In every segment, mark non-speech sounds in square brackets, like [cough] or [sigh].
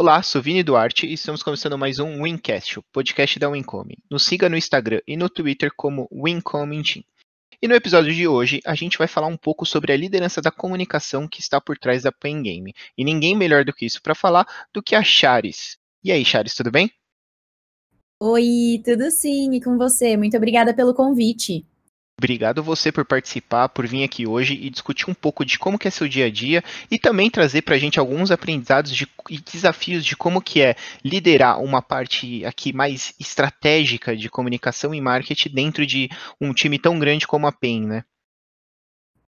Olá, sou Vini Duarte e estamos começando mais um Wincast, o podcast da Wincoming. Nos siga no Instagram e no Twitter como Wincoming Team. E no episódio de hoje, a gente vai falar um pouco sobre a liderança da comunicação que está por trás da Pen Game. E ninguém melhor do que isso para falar do que a Charis. E aí, Charis, tudo bem? Oi, tudo sim, e com você? Muito obrigada pelo convite. Obrigado você por participar, por vir aqui hoje e discutir um pouco de como que é seu dia a dia e também trazer para a gente alguns aprendizados de, e desafios de como que é liderar uma parte aqui mais estratégica de comunicação e marketing dentro de um time tão grande como a PEN, né?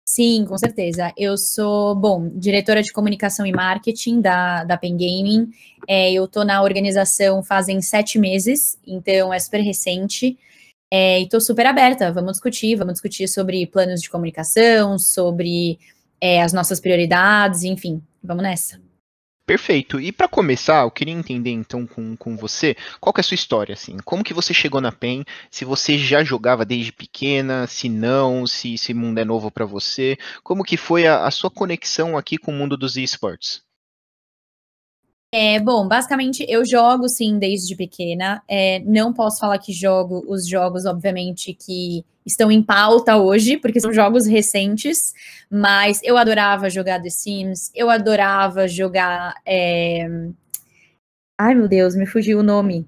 Sim, com certeza. Eu sou, bom, diretora de comunicação e marketing da, da Pen Gaming. É, eu estou na organização fazem sete meses, então é super recente. É, e estou super aberta, vamos discutir, vamos discutir sobre planos de comunicação, sobre é, as nossas prioridades, enfim, vamos nessa. Perfeito. E para começar, eu queria entender então com, com você, qual é a sua história, assim? Como que você chegou na PEN? Se você já jogava desde pequena, se não, se esse mundo é novo para você, como que foi a, a sua conexão aqui com o mundo dos esportes? É, bom, basicamente eu jogo sim desde pequena. É, não posso falar que jogo os jogos, obviamente, que estão em pauta hoje, porque são jogos recentes, mas eu adorava jogar The Sims, eu adorava jogar. É... Ai meu Deus, me fugiu o nome.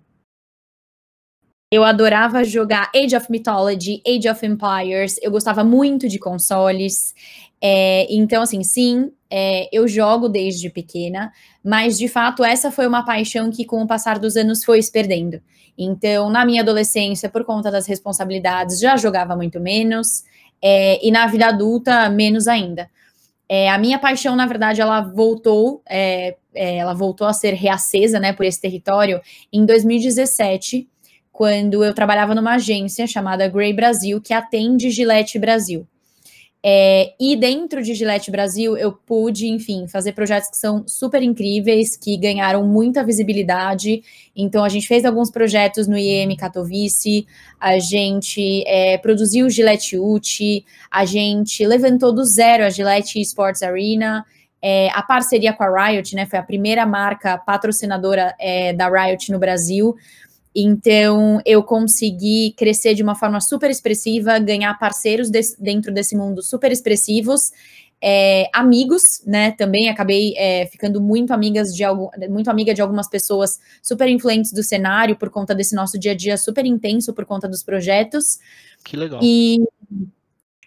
Eu adorava jogar Age of Mythology, Age of Empires, eu gostava muito de consoles. É, então, assim, sim, é, eu jogo desde pequena, mas de fato essa foi uma paixão que com o passar dos anos foi se perdendo. Então, na minha adolescência, por conta das responsabilidades, já jogava muito menos, é, e na vida adulta, menos ainda. É, a minha paixão, na verdade, ela voltou, é, é, ela voltou a ser reacesa, né, por esse território em 2017, quando eu trabalhava numa agência chamada Grey Brasil, que atende Gillette Brasil. É, e dentro de Gillette Brasil, eu pude, enfim, fazer projetos que são super incríveis, que ganharam muita visibilidade. Então, a gente fez alguns projetos no IEM Katowice, a gente é, produziu Gillette UT, a gente levantou do zero a Gillette Sports Arena. É, a parceria com a Riot, né, foi a primeira marca patrocinadora é, da Riot no Brasil. Então, eu consegui crescer de uma forma super expressiva, ganhar parceiros dentro desse mundo super expressivos, é, amigos, né? Também acabei é, ficando muito amigas de algo, muito amiga de algumas pessoas super influentes do cenário por conta desse nosso dia a dia super intenso por conta dos projetos. Que legal. E,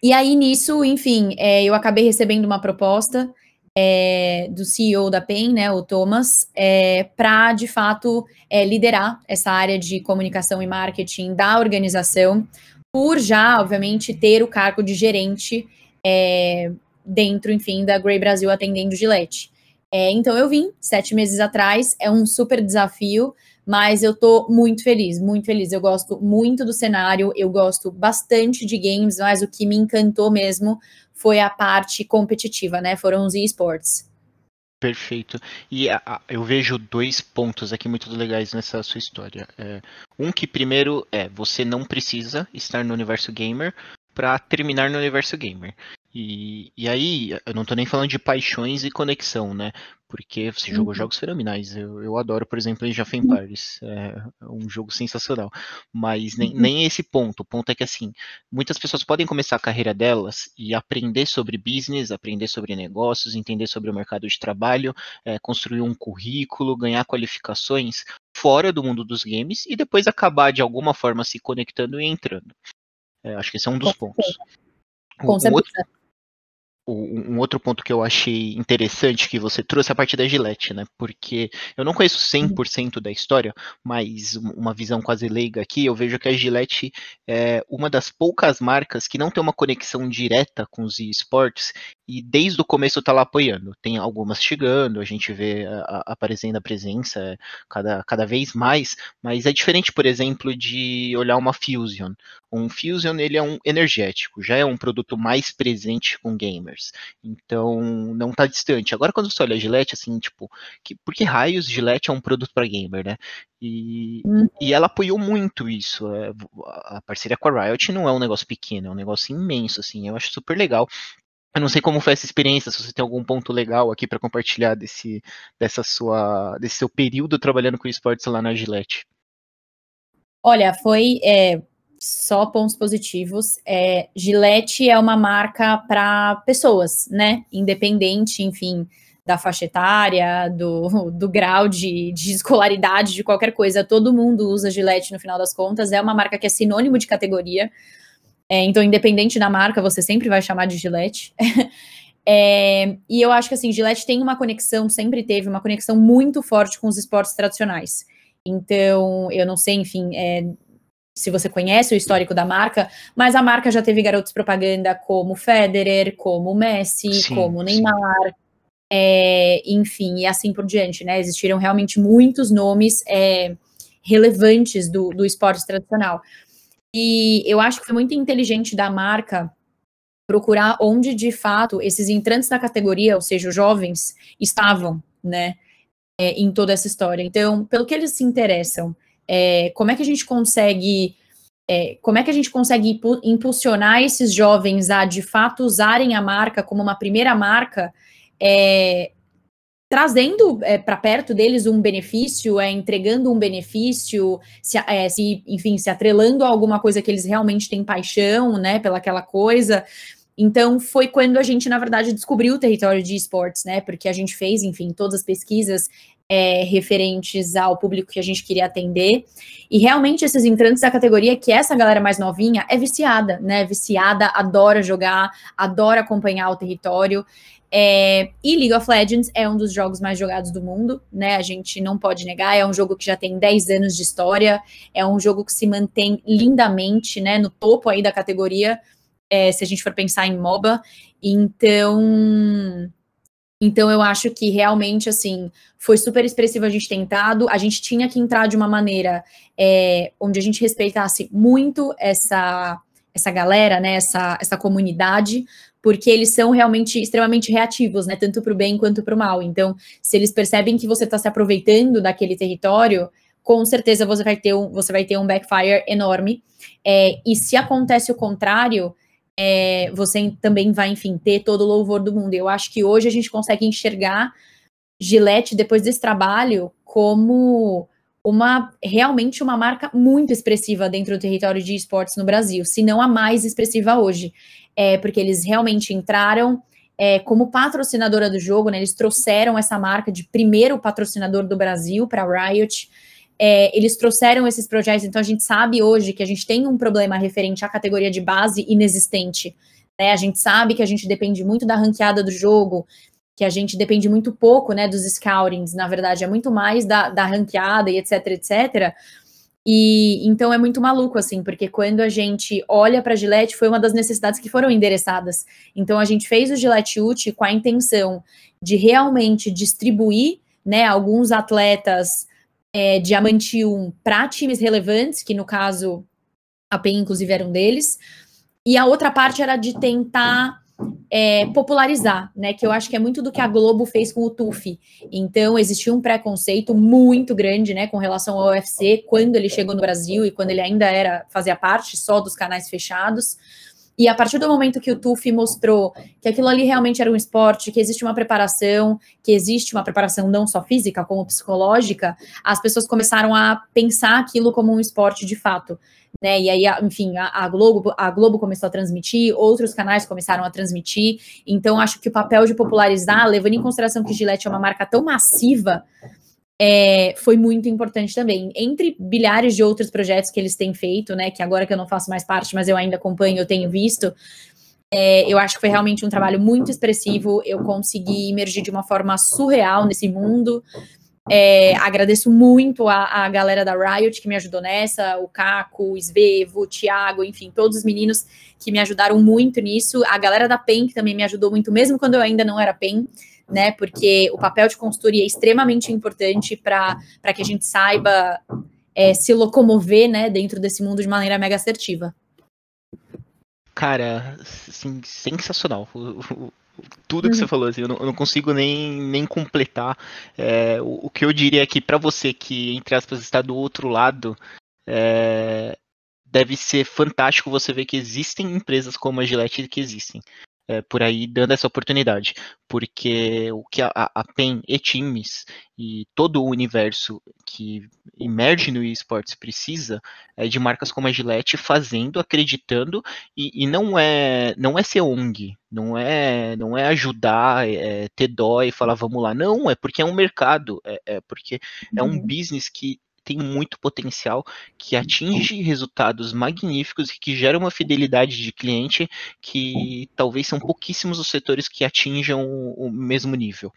e aí, nisso, enfim, é, eu acabei recebendo uma proposta é, do CEO da PEN, né, o Thomas, é, para de fato é, liderar essa área de comunicação e marketing da organização, por já, obviamente, ter o cargo de gerente é, dentro, enfim, da Grey Brasil atendendo Gillette. É, então eu vim sete meses atrás, é um super desafio, mas eu tô muito feliz, muito feliz. Eu gosto muito do cenário, eu gosto bastante de games, mas o que me encantou mesmo foi a parte competitiva, né? Foram os esportes. Perfeito. E a, a, eu vejo dois pontos aqui muito legais nessa sua história. É, um que primeiro é você não precisa estar no universo gamer para terminar no universo gamer. E, e aí, eu não tô nem falando de paixões e conexão, né? Porque você jogou uhum. jogos fenomenais. Eu, eu adoro, por exemplo, Age of Empires. É um jogo sensacional. Mas nem, uhum. nem esse ponto. O ponto é que, assim, muitas pessoas podem começar a carreira delas e aprender sobre business, aprender sobre negócios, entender sobre o mercado de trabalho, é, construir um currículo, ganhar qualificações fora do mundo dos games e depois acabar de alguma forma se conectando e entrando. É, acho que esse é um dos Com pontos. Com um, certeza. Outro, um outro ponto que eu achei interessante que você trouxe é a parte da Gillette, né? Porque eu não conheço 100% da história, mas uma visão quase leiga aqui, eu vejo que a Gillette é uma das poucas marcas que não tem uma conexão direta com os esportes e desde o começo está lá apoiando. Tem algumas chegando, a gente vê a, a, aparecendo a presença cada, cada vez mais, mas é diferente, por exemplo, de olhar uma Fusion. Um Fusion ele é um energético, já é um produto mais presente com gamers. Então não está distante. Agora quando você olha a Gillette, assim, tipo, que, por que raios Gillette é um produto para gamer, né? E, uhum. e ela apoiou muito isso. É, a parceria com a Riot não é um negócio pequeno, é um negócio imenso, assim. Eu acho super legal. Eu não sei como foi essa experiência, se você tem algum ponto legal aqui para compartilhar desse, dessa sua, desse seu período trabalhando com esportes lá na Gillette. Olha, foi é, só pontos positivos. É, Gillette é uma marca para pessoas, né? Independente, enfim, da faixa etária, do, do grau de, de escolaridade, de qualquer coisa. Todo mundo usa Gillette no final das contas. É uma marca que é sinônimo de categoria. É, então, independente da marca, você sempre vai chamar de Gillette. [laughs] é, e eu acho que assim, Gillette tem uma conexão, sempre teve uma conexão muito forte com os esportes tradicionais. Então, eu não sei, enfim, é, se você conhece o histórico da marca, mas a marca já teve garotos propaganda como Federer, como Messi, sim, como Neymar, é, enfim, e assim por diante, né? Existiram realmente muitos nomes é, relevantes do, do esporte tradicional. E eu acho que foi muito inteligente da marca procurar onde de fato esses entrantes da categoria, ou seja, os jovens, estavam, né, é, em toda essa história. Então, pelo que eles se interessam, é, como é que a gente consegue, é, como é que a gente consegue impulsionar esses jovens a de fato usarem a marca como uma primeira marca, é, trazendo é, para perto deles um benefício, é, entregando um benefício, se, é, se, enfim, se atrelando a alguma coisa que eles realmente têm paixão, né, pelaquela coisa. Então, foi quando a gente, na verdade, descobriu o território de esportes, né, porque a gente fez, enfim, todas as pesquisas é, referentes ao público que a gente queria atender. E realmente esses entrantes da categoria, que essa galera mais novinha é viciada, né? Viciada, adora jogar, adora acompanhar o território. É, e League of Legends é um dos jogos mais jogados do mundo, né? A gente não pode negar, é um jogo que já tem 10 anos de história, é um jogo que se mantém lindamente, né, no topo aí da categoria, é, se a gente for pensar em MOBA. Então, então eu acho que realmente assim foi super expressivo a gente tentado. A gente tinha que entrar de uma maneira é, onde a gente respeitasse muito essa essa galera, né, essa, essa comunidade, porque eles são realmente extremamente reativos, né, tanto para o bem quanto para o mal. Então, se eles percebem que você está se aproveitando daquele território, com certeza você vai ter um, você vai ter um backfire enorme. É, e se acontece o contrário, é, você também vai, enfim, ter todo o louvor do mundo. Eu acho que hoje a gente consegue enxergar Gillette, depois desse trabalho, como uma realmente uma marca muito expressiva dentro do território de esportes no Brasil, se não a mais expressiva hoje. É, porque eles realmente entraram é, como patrocinadora do jogo, né? Eles trouxeram essa marca de primeiro patrocinador do Brasil para a Riot é, eles trouxeram esses projetos, então a gente sabe hoje que a gente tem um problema referente à categoria de base inexistente. Né? A gente sabe que a gente depende muito da ranqueada do jogo, que a gente depende muito pouco né, dos scoutings, na verdade, é muito mais da, da ranqueada e etc, etc. E então é muito maluco, assim, porque quando a gente olha para a Gillette, foi uma das necessidades que foram endereçadas. Então a gente fez o Gillette Ute com a intenção de realmente distribuir né, alguns atletas é, Diamante 1 para times relevantes, que no caso a PEN, inclusive, era um deles. E a outra parte era de tentar é, popularizar, né? Que eu acho que é muito do que a Globo fez com o TUF. Então, existia um preconceito muito grande, né, com relação ao UFC quando ele chegou no Brasil e quando ele ainda era fazia parte só dos canais fechados. E a partir do momento que o TUF mostrou que aquilo ali realmente era um esporte, que existe uma preparação, que existe uma preparação não só física, como psicológica, as pessoas começaram a pensar aquilo como um esporte de fato. Né? E aí, enfim, a, a, Globo, a Globo começou a transmitir, outros canais começaram a transmitir. Então, acho que o papel de popularizar, levando em consideração que Gillette é uma marca tão massiva, é, foi muito importante também. Entre bilhares de outros projetos que eles têm feito, né? Que agora que eu não faço mais parte, mas eu ainda acompanho, eu tenho visto. É, eu acho que foi realmente um trabalho muito expressivo. Eu consegui emergir de uma forma surreal nesse mundo. É, agradeço muito a, a, galera da Riot que me ajudou nessa, o Caco, o Svevo, o Thiago, enfim, todos os meninos que me ajudaram muito nisso. A galera da PEN que também me ajudou muito, mesmo quando eu ainda não era PEN né? Porque o papel de consultoria é extremamente importante para que a gente saiba é, se locomover, né, dentro desse mundo de maneira mega assertiva. Cara, assim, sensacional. Tudo que uhum. você falou, assim, eu, não, eu, não, consigo nem, nem completar. É, o, o, que eu diria aqui para você que, entre aspas, está do outro lado, é, deve ser fantástico você ver que existem empresas como a Gillette que existem. É, por aí dando essa oportunidade, porque o que a, a PEN e times e todo o universo que emerge no esportes precisa é de marcas como a Gillette fazendo, acreditando e, e não é não é ser ONG, não é não é ajudar, é, ter dó e falar vamos lá, não é porque é um mercado, é, é porque é um uhum. business que tem muito potencial, que atinge resultados magníficos e que gera uma fidelidade de cliente que talvez são pouquíssimos os setores que atinjam o mesmo nível.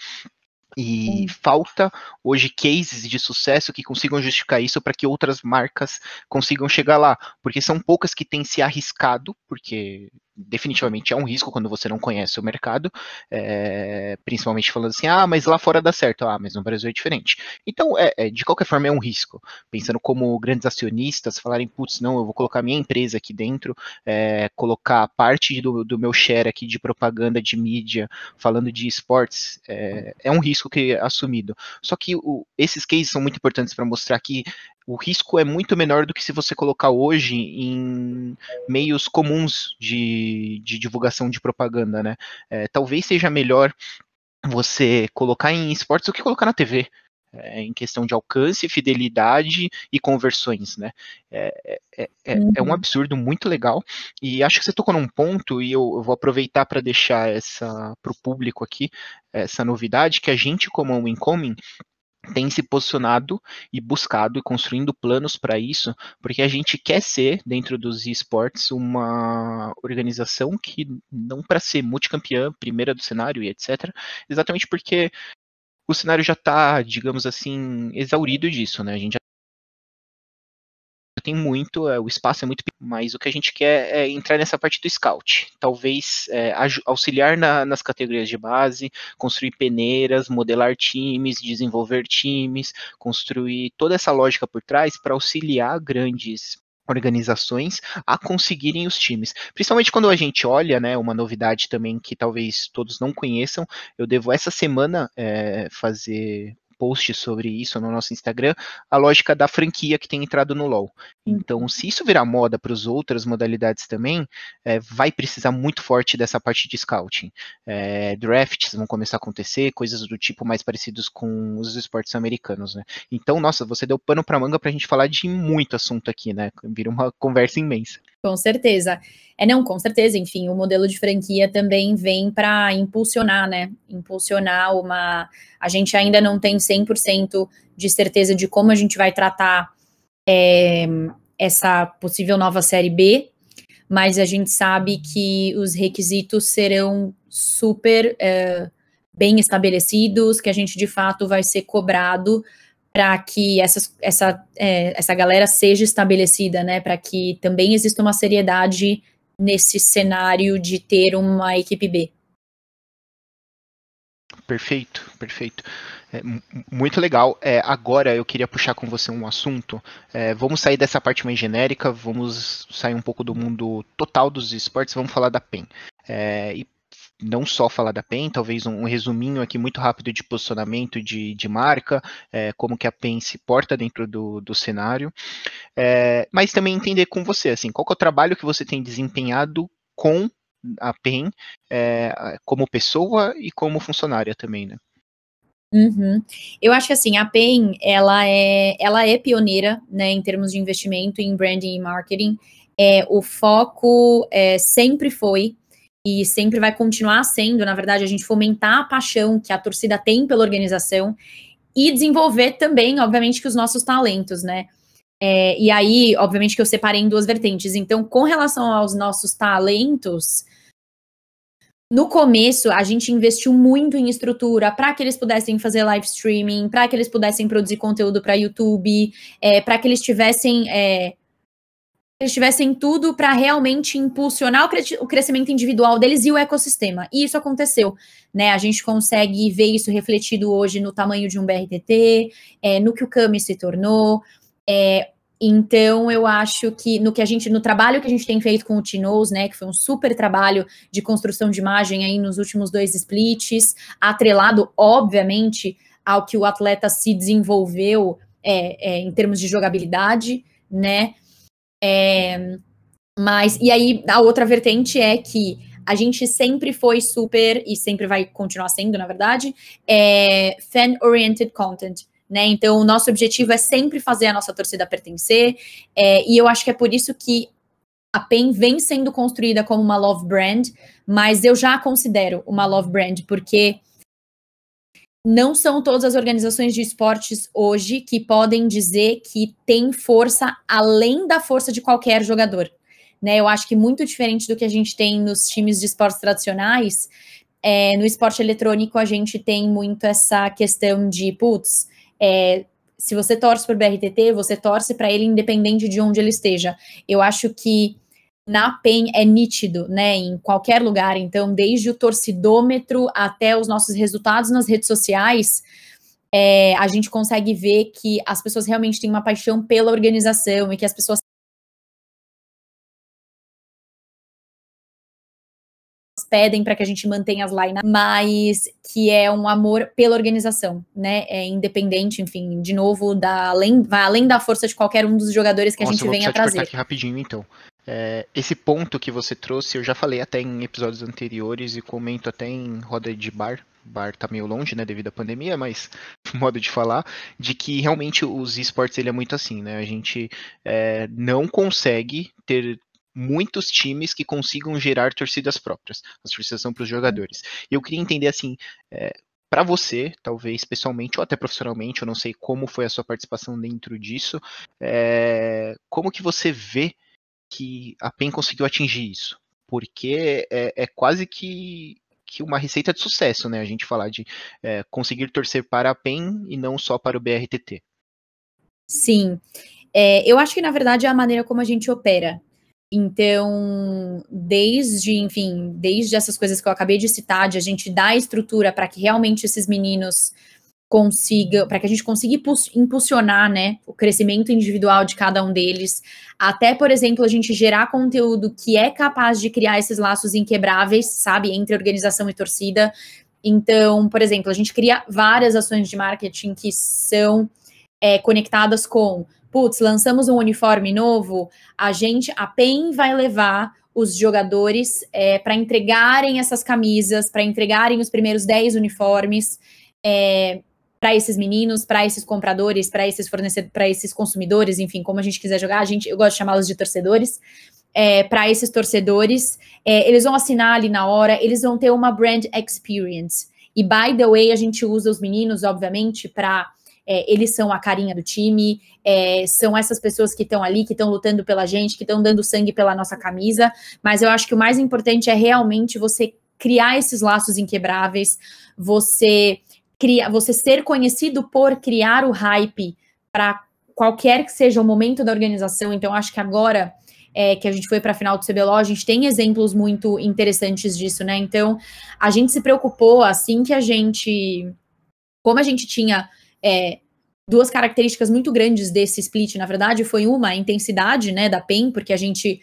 E falta hoje cases de sucesso que consigam justificar isso para que outras marcas consigam chegar lá, porque são poucas que têm se arriscado, porque definitivamente é um risco quando você não conhece o mercado, é, principalmente falando assim, ah, mas lá fora dá certo, ah, mas no Brasil é diferente. Então, é, é, de qualquer forma, é um risco. Pensando como grandes acionistas falarem, putz, não, eu vou colocar minha empresa aqui dentro, é, colocar parte do, do, meu share aqui de propaganda, de mídia, falando de esportes, é, é um risco que é assumido. Só que o, esses cases são muito importantes para mostrar que o risco é muito menor do que se você colocar hoje em meios comuns de, de divulgação de propaganda, né? É, talvez seja melhor você colocar em esportes do que colocar na TV. É, em questão de alcance, fidelidade e conversões, né? É, é, é, uhum. é, um uhum. absurdo muito legal. E acho que você tocou num ponto, e eu, eu vou aproveitar para deixar essa para o público aqui, essa novidade, que a gente, como um Incoming, tem se posicionado e buscado e construindo planos para isso, porque a gente quer ser, dentro dos esportes, uma organização que não para ser multicampeã, primeira do cenário e etc., exatamente porque o cenário já está, digamos assim, exaurido disso, né? A gente já tem muito, é, o espaço é muito mas o que a gente quer é entrar nessa parte do scout. Talvez é, auxiliar na, nas categorias de base, construir peneiras, modelar times, desenvolver times, construir toda essa lógica por trás para auxiliar grandes organizações a conseguirem os times. Principalmente quando a gente olha, né, uma novidade também que talvez todos não conheçam, eu devo essa semana é, fazer post sobre isso no nosso Instagram, a lógica da franquia que tem entrado no LoL. Então, se isso virar moda para as outras modalidades também, é, vai precisar muito forte dessa parte de scouting. É, drafts vão começar a acontecer, coisas do tipo mais parecidos com os esportes americanos, né? Então, nossa, você deu pano para manga para a gente falar de muito assunto aqui, né? Vira uma conversa imensa. Com certeza. É, não, com certeza, enfim, o modelo de franquia também vem para impulsionar, né? Impulsionar uma. A gente ainda não tem 100% de certeza de como a gente vai tratar é, essa possível nova série B, mas a gente sabe que os requisitos serão super é, bem estabelecidos, que a gente de fato vai ser cobrado para que essas, essa, é, essa galera seja estabelecida, né? Para que também exista uma seriedade nesse cenário de ter uma equipe B. Perfeito, perfeito. É, muito legal. É, agora eu queria puxar com você um assunto. É, vamos sair dessa parte mais genérica, vamos sair um pouco do mundo total dos esportes, vamos falar da PEN. É, e não só falar da PEN, talvez um, um resuminho aqui muito rápido de posicionamento de, de marca, é, como que a PEN se porta dentro do, do cenário, é, mas também entender com você, assim, qual é o trabalho que você tem desempenhado com a PEN é, como pessoa e como funcionária também, né? Uhum. Eu acho que assim, a PEN, ela é, ela é pioneira, né, em termos de investimento em branding e marketing. É, o foco é, sempre foi e sempre vai continuar sendo, na verdade, a gente fomentar a paixão que a torcida tem pela organização e desenvolver também, obviamente, que os nossos talentos, né? É, e aí, obviamente, que eu separei em duas vertentes. Então, com relação aos nossos talentos, no começo, a gente investiu muito em estrutura para que eles pudessem fazer live streaming, para que eles pudessem produzir conteúdo para YouTube, é, para que eles tivessem é, eles tivessem tudo para realmente impulsionar o, crescimento individual deles e o ecossistema. E isso aconteceu, né? A gente consegue ver isso refletido hoje no tamanho de um BRTT, é, no que o Cami se tornou. É, então, eu acho que no que a gente, no trabalho que a gente tem feito com o Tinoz, né, que foi um super trabalho de construção de imagem aí nos últimos dois splits, atrelado, obviamente, ao que o atleta se desenvolveu é, é em termos de jogabilidade, né? É, mas, e aí, a outra vertente é que a gente sempre foi super, e sempre vai continuar sendo, na verdade, é, fan-oriented content. Né? Então, o nosso objetivo é sempre fazer a nossa torcida pertencer, é, e eu acho que é por isso que a PEN vem sendo construída como uma love brand, mas eu já a considero uma love brand, porque não são todas as organizações de esportes hoje que podem dizer que tem força além da força de qualquer jogador. Né, eu acho que muito diferente do que a gente tem nos times de esportes tradicionais, é, no esporte eletrônico a gente tem muito essa questão de, putz, é, se você torce para o BRTT, você torce para ele independente de onde ele esteja. Eu acho que na PEN é nítido, né, em qualquer lugar. Então, desde o torcidômetro até os nossos resultados nas redes sociais, é, a gente consegue ver que as pessoas realmente têm uma paixão pela organização e que as pessoas pedem para que a gente mantenha as lines, mas que é um amor pela organização, né? É independente, enfim, de novo, da, além, vai além da força de qualquer um dos jogadores que Nossa, a gente venha trazer. Aqui rapidinho, então. É, esse ponto que você trouxe, eu já falei até em episódios anteriores e comento até em roda de bar. Bar tá meio longe, né, devido à pandemia, mas [laughs] modo de falar, de que realmente os esportes ele é muito assim, né? A gente é, não consegue ter muitos times que consigam gerar torcidas próprias. As torcidas são para os jogadores. E eu queria entender assim, é, para você, talvez pessoalmente ou até profissionalmente, eu não sei como foi a sua participação dentro disso, é, como que você vê que a PEN conseguiu atingir isso? Porque é, é quase que, que uma receita de sucesso, né? A gente falar de é, conseguir torcer para a PEN e não só para o BRTT. Sim. É, eu acho que, na verdade, é a maneira como a gente opera. Então, desde, enfim, desde essas coisas que eu acabei de citar, de a gente dar estrutura para que realmente esses meninos consigam, para que a gente consiga impulsionar, né, o crescimento individual de cada um deles, até, por exemplo, a gente gerar conteúdo que é capaz de criar esses laços inquebráveis, sabe, entre organização e torcida. Então, por exemplo, a gente cria várias ações de marketing que são é, conectadas com putz, lançamos um uniforme novo, a gente, a PEN vai levar os jogadores é, para entregarem essas camisas, para entregarem os primeiros 10 uniformes é, para esses meninos, para esses compradores, para esses fornecedores, para esses consumidores, enfim, como a gente quiser jogar, a gente, eu gosto de chamá-los de torcedores. É, para esses torcedores, é, eles vão assinar ali na hora, eles vão ter uma brand experience. E by the way, a gente usa os meninos, obviamente, para é, eles são a carinha do time, é, são essas pessoas que estão ali, que estão lutando pela gente, que estão dando sangue pela nossa camisa. Mas eu acho que o mais importante é realmente você criar esses laços inquebráveis, você criar, você ser conhecido por criar o hype para qualquer que seja o momento da organização. Então, acho que agora é, que a gente foi para a final do CBLOL, a gente tem exemplos muito interessantes disso, né? Então, a gente se preocupou assim que a gente. Como a gente tinha é, duas características muito grandes desse split, na verdade, foi uma, a intensidade, né, da PEN, porque a gente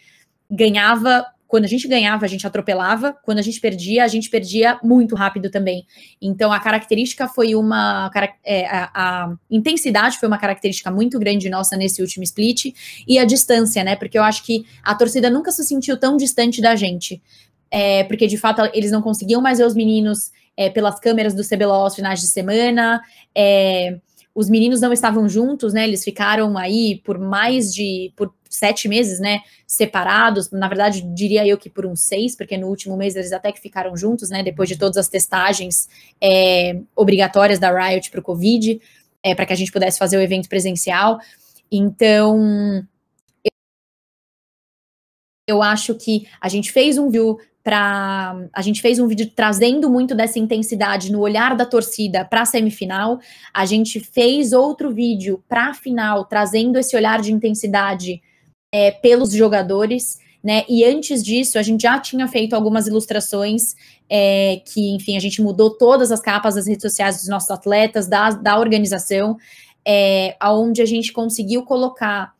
ganhava, quando a gente ganhava, a gente atropelava, quando a gente perdia, a gente perdia muito rápido também. Então, a característica foi uma, é, a, a, intensidade foi uma característica muito grande nossa nesse último split, e a distância, né, porque eu acho que a torcida nunca se sentiu tão distante da gente, é, porque de fato eles não conseguiam mais ver os meninos é, pelas câmeras do CBLOL aos finais de semana. É, os meninos não estavam juntos, né? Eles ficaram aí por mais de por sete meses, né? Separados. Na verdade, diria eu que por uns seis, porque no último mês eles até que ficaram juntos, né? Depois de todas as testagens é, obrigatórias da Riot para o Covid, é, para que a gente pudesse fazer o evento presencial. Então, eu acho que a gente fez um view para a gente fez um vídeo trazendo muito dessa intensidade no olhar da torcida para a semifinal. A gente fez outro vídeo para a final, trazendo esse olhar de intensidade é, pelos jogadores. Né? E antes disso, a gente já tinha feito algumas ilustrações é, que, enfim, a gente mudou todas as capas das redes sociais dos nossos atletas, da, da organização, é, onde a gente conseguiu colocar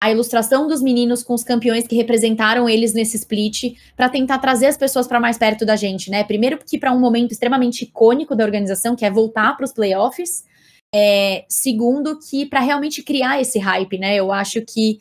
a ilustração dos meninos com os campeões que representaram eles nesse split, para tentar trazer as pessoas para mais perto da gente, né? Primeiro, porque para um momento extremamente icônico da organização, que é voltar para os playoffs. É, segundo, que para realmente criar esse hype, né? Eu acho que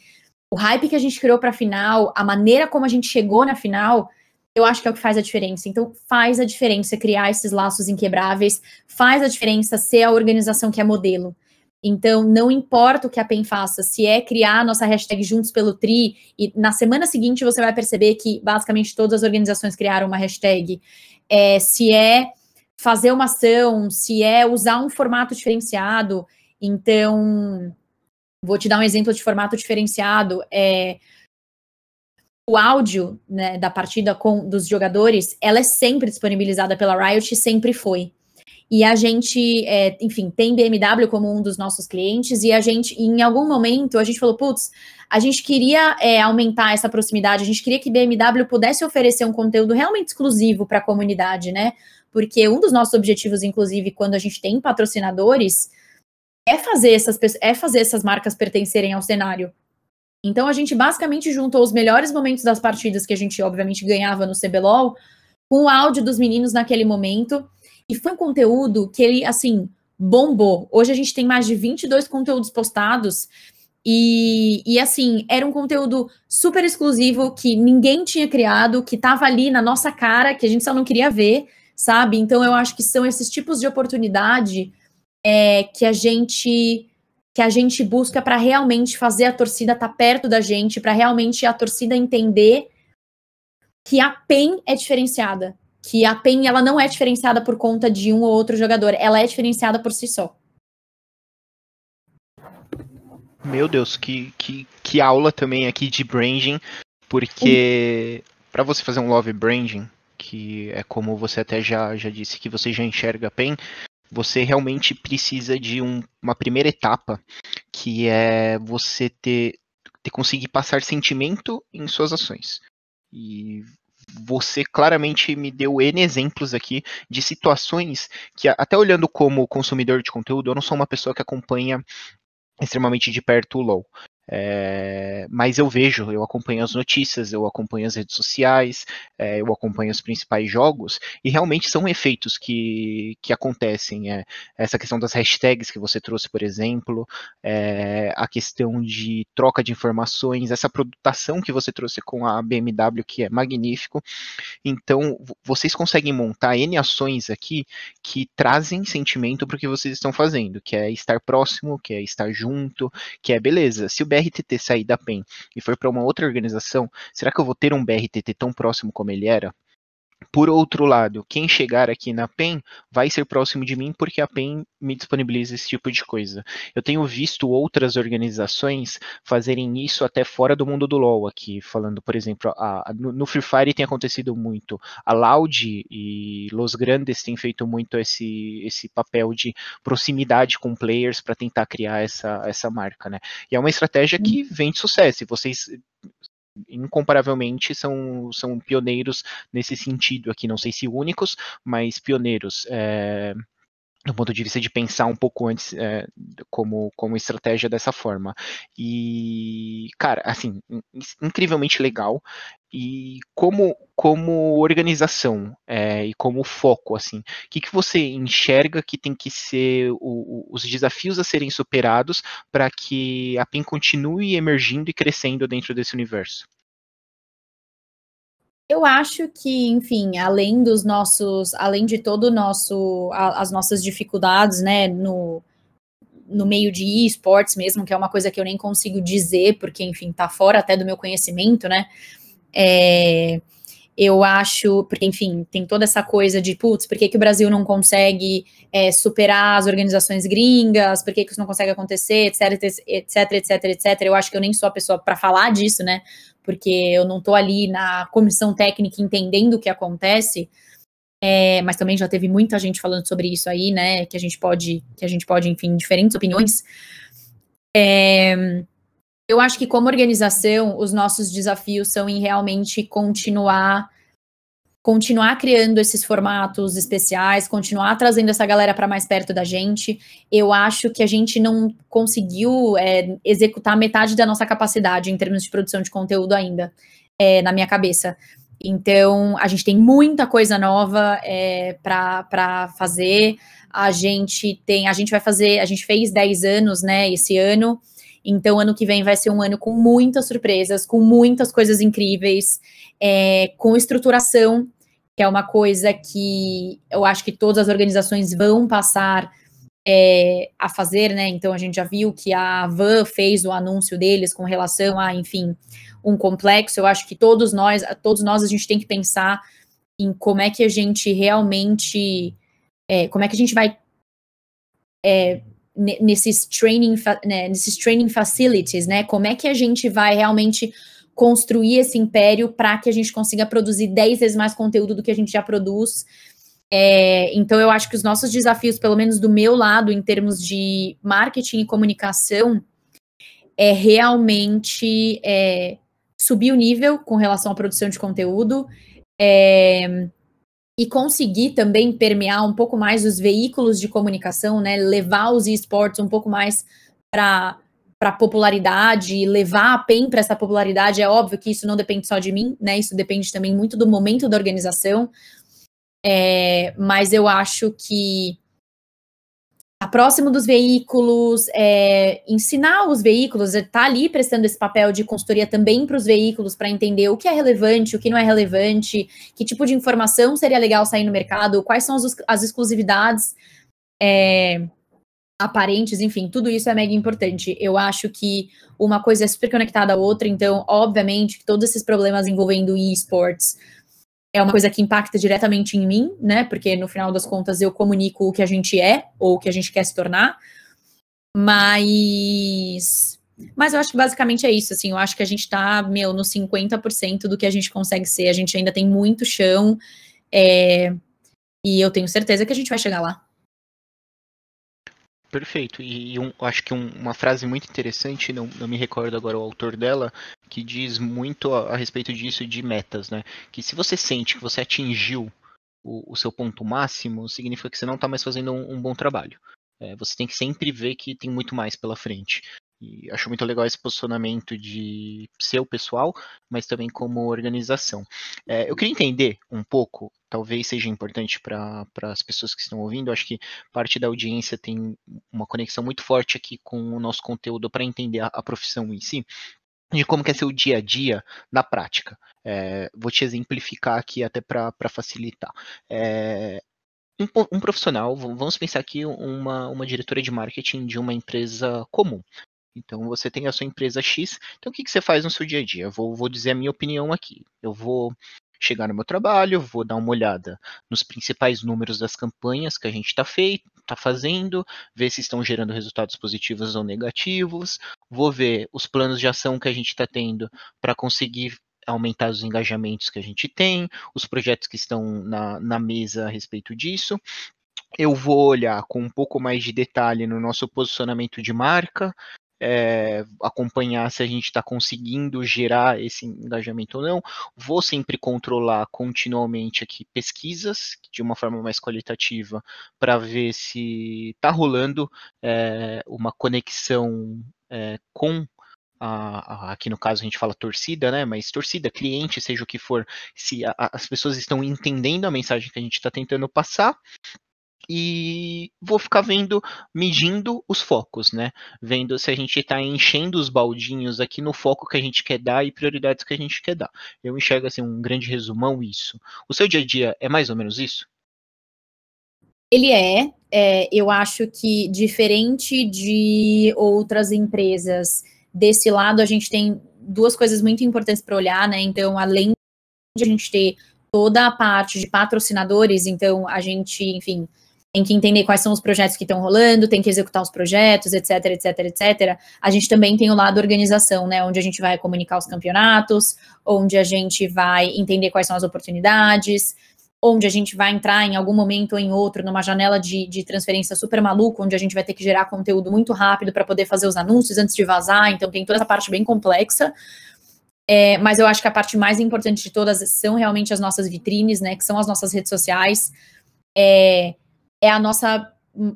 o hype que a gente criou para a final, a maneira como a gente chegou na final, eu acho que é o que faz a diferença. Então, faz a diferença criar esses laços inquebráveis, faz a diferença ser a organização que é modelo. Então, não importa o que a PEN faça, se é criar a nossa hashtag Juntos pelo Tri, e na semana seguinte você vai perceber que basicamente todas as organizações criaram uma hashtag, é, se é fazer uma ação, se é usar um formato diferenciado. Então, vou te dar um exemplo de formato diferenciado. É, o áudio né, da partida com dos jogadores, ela é sempre disponibilizada pela Riot, sempre foi. E a gente, é, enfim, tem BMW como um dos nossos clientes, e a gente, em algum momento, a gente falou, putz, a gente queria é, aumentar essa proximidade, a gente queria que BMW pudesse oferecer um conteúdo realmente exclusivo para a comunidade, né? Porque um dos nossos objetivos, inclusive, quando a gente tem patrocinadores, é fazer essas, é fazer essas marcas pertencerem ao cenário. Então a gente basicamente juntou os melhores momentos das partidas que a gente obviamente ganhava no CBLOL com o áudio dos meninos naquele momento e foi um conteúdo que ele, assim, bombou. Hoje a gente tem mais de 22 conteúdos postados. E, e assim, era um conteúdo super exclusivo que ninguém tinha criado, que estava ali na nossa cara, que a gente só não queria ver, sabe? Então eu acho que são esses tipos de oportunidade é, que a gente que a gente busca para realmente fazer a torcida estar tá perto da gente, para realmente a torcida entender que a PEN é diferenciada, que a PEN ela não é diferenciada por conta de um ou outro jogador, ela é diferenciada por si só. Meu Deus, que, que, que aula também aqui de branding, porque para você fazer um love branding, que é como você até já, já disse que você já enxerga a PEN, você realmente precisa de um, uma primeira etapa, que é você ter, ter conseguir passar sentimento em suas ações. E você claramente me deu N exemplos aqui de situações que, até olhando como consumidor de conteúdo, eu não sou uma pessoa que acompanha extremamente de perto o LoL. É, mas eu vejo, eu acompanho as notícias, eu acompanho as redes sociais, é, eu acompanho os principais jogos, e realmente são efeitos que, que acontecem. É, essa questão das hashtags que você trouxe, por exemplo, é, a questão de troca de informações, essa produtação que você trouxe com a BMW, que é magnífico. Então, vocês conseguem montar N ações aqui que trazem sentimento para o que vocês estão fazendo, que é estar próximo, que é estar junto, que é beleza. Se o BRTT sair da PEN e for para uma outra organização, será que eu vou ter um BRTT tão próximo como ele era? Por outro lado, quem chegar aqui na PEN vai ser próximo de mim porque a PEN me disponibiliza esse tipo de coisa. Eu tenho visto outras organizações fazerem isso até fora do mundo do LoL aqui, falando, por exemplo, a, a, no Free Fire tem acontecido muito. A Loud e Los Grandes têm feito muito esse, esse papel de proximidade com players para tentar criar essa, essa marca, né? E é uma estratégia que vem de sucesso. E vocês incomparavelmente são, são pioneiros nesse sentido aqui, não sei se únicos, mas pioneiros. É, do ponto de vista de pensar um pouco antes é, como, como estratégia dessa forma. E, cara, assim, incrivelmente legal. E como, como organização é, e como foco, assim, o que, que você enxerga que tem que ser o, os desafios a serem superados para que a PIN continue emergindo e crescendo dentro desse universo? Eu acho que, enfim, além dos nossos, além de todo o nosso, a, as nossas dificuldades, né, no, no meio de esportes mesmo, que é uma coisa que eu nem consigo dizer, porque, enfim, tá fora até do meu conhecimento, né, é, eu acho, porque, enfim, tem toda essa coisa de, putz, por que, que o Brasil não consegue é, superar as organizações gringas, por que, que isso não consegue acontecer, etc, etc, etc, etc. Eu acho que eu nem sou a pessoa para falar disso, né? porque eu não estou ali na comissão técnica entendendo o que acontece. É, mas também já teve muita gente falando sobre isso aí, né? Que a gente pode, que a gente pode, enfim, diferentes opiniões. É, eu acho que como organização, os nossos desafios são em realmente continuar continuar criando esses formatos especiais, continuar trazendo essa galera para mais perto da gente. Eu acho que a gente não conseguiu é, executar metade da nossa capacidade em termos de produção de conteúdo ainda, é, na minha cabeça. Então, a gente tem muita coisa nova é, para fazer. A gente tem, a gente vai fazer, a gente fez 10 anos, né, esse ano. Então, ano que vem vai ser um ano com muitas surpresas, com muitas coisas incríveis, é, com estruturação, que é uma coisa que eu acho que todas as organizações vão passar é, a fazer, né? Então, a gente já viu que a Van fez o anúncio deles com relação a, enfim, um complexo. Eu acho que todos nós, todos nós, a gente tem que pensar em como é que a gente realmente, é, como é que a gente vai é, nesses training, né, nesses training facilities, né? Como é que a gente vai realmente construir esse império para que a gente consiga produzir 10 vezes mais conteúdo do que a gente já produz. É, então, eu acho que os nossos desafios, pelo menos do meu lado, em termos de marketing e comunicação, é realmente é, subir o nível com relação à produção de conteúdo, é, e conseguir também permear um pouco mais os veículos de comunicação, né? Levar os esportes um pouco mais para para popularidade, levar a PEN para essa popularidade, é óbvio que isso não depende só de mim, né? Isso depende também muito do momento da organização. É, mas eu acho que próximo dos veículos, é, ensinar os veículos, estar tá ali prestando esse papel de consultoria também para os veículos, para entender o que é relevante, o que não é relevante, que tipo de informação seria legal sair no mercado, quais são as, as exclusividades é, aparentes, enfim, tudo isso é mega importante. Eu acho que uma coisa é super conectada à outra, então, obviamente, todos esses problemas envolvendo esports é uma coisa que impacta diretamente em mim, né? Porque no final das contas eu comunico o que a gente é ou o que a gente quer se tornar. Mas. Mas eu acho que basicamente é isso, assim, eu acho que a gente tá, meu, no 50% do que a gente consegue ser, a gente ainda tem muito chão, é, e eu tenho certeza que a gente vai chegar lá. Perfeito. E um, acho que um, uma frase muito interessante, não, não me recordo agora o autor dela, que diz muito a, a, respeito disso de metas, né? Que se você sente que você atingiu o, o seu ponto máximo, significa que você não está mais fazendo um, um bom trabalho. É, você tem que sempre ver que tem muito mais pela frente. E acho muito legal esse posicionamento de seu pessoal, mas também como organização. É, eu queria entender um pouco, talvez seja importante para as pessoas que estão ouvindo, acho que parte da audiência tem uma conexão muito forte aqui com o nosso conteúdo para entender a, a profissão em si de como que é seu dia a dia na prática. É, vou te exemplificar aqui até para facilitar. É, um, um, profissional, vamos pensar aqui uma, uma diretora de marketing de uma empresa comum. Então você tem a sua empresa X. Então o que, que você faz no seu dia a dia? Eu vou, vou dizer a minha opinião aqui. Eu vou chegar no meu trabalho, vou dar uma olhada nos principais números das campanhas que a gente está tá fazendo, ver se estão gerando resultados positivos ou negativos, vou ver os planos de ação que a gente está tendo para conseguir aumentar os engajamentos que a gente tem, os projetos que estão na, na mesa a respeito disso. Eu vou olhar com um pouco mais de detalhe no nosso posicionamento de marca, é, acompanhar se a gente está conseguindo gerar esse engajamento ou não. Vou sempre controlar continuamente aqui pesquisas de uma forma mais qualitativa para ver se está rolando é, uma conexão é, com a, a, aqui no caso a gente fala torcida, né? Mas torcida, cliente, seja o que for, se a, as pessoas estão entendendo a mensagem que a gente está tentando passar e vou ficar vendo, medindo os focos, né? Vendo se a gente está enchendo os baldinhos aqui no foco que a gente quer dar e prioridades que a gente quer dar. Eu enxergo assim um grande resumão isso. O seu dia a dia é mais ou menos isso? Ele é, é eu acho que diferente de outras empresas, desse lado a gente tem duas coisas muito importantes para olhar, né? Então, além de a gente ter toda a parte de patrocinadores, então a gente, enfim, tem que entender quais são os projetos que estão rolando, tem que executar os projetos, etc, etc, etc. A gente também tem o lado organização, né, onde a gente vai comunicar os campeonatos, onde a gente vai entender quais são as oportunidades, onde a gente vai entrar em algum momento ou em outro numa janela de, de transferência super maluca, onde a gente vai ter que gerar conteúdo muito rápido para poder fazer os anúncios antes de vazar, então tem toda essa parte bem complexa. É, mas eu acho que a parte mais importante de todas são realmente as nossas vitrines, né, que são as nossas redes sociais. É, é a nossa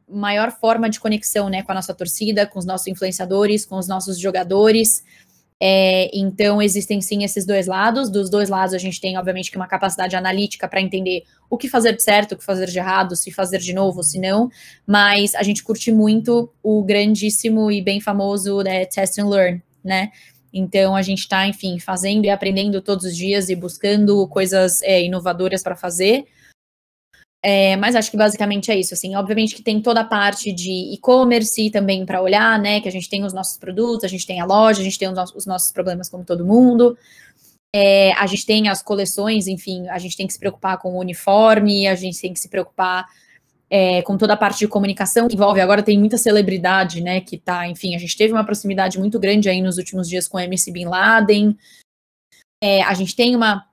maior forma de conexão, né, com a nossa torcida, com os nossos influenciadores, com os nossos jogadores. É, então, existem sim esses dois lados. Dos dois lados, a gente tem, obviamente, uma capacidade analítica para entender o que fazer de certo, o que fazer de errado, se fazer de novo, se não. Mas a gente curte muito o grandíssimo e bem famoso né, Test and Learn, né? Então, a gente está, enfim, fazendo e aprendendo todos os dias e buscando coisas é, inovadoras para fazer. É, mas acho que basicamente é isso, assim, obviamente que tem toda a parte de e-commerce também para olhar, né, que a gente tem os nossos produtos, a gente tem a loja, a gente tem os nossos, os nossos problemas como todo mundo, é, a gente tem as coleções, enfim, a gente tem que se preocupar com o uniforme, a gente tem que se preocupar é, com toda a parte de comunicação que envolve, agora tem muita celebridade, né, que tá, enfim, a gente teve uma proximidade muito grande aí nos últimos dias com o MC Bin Laden, é, a gente tem uma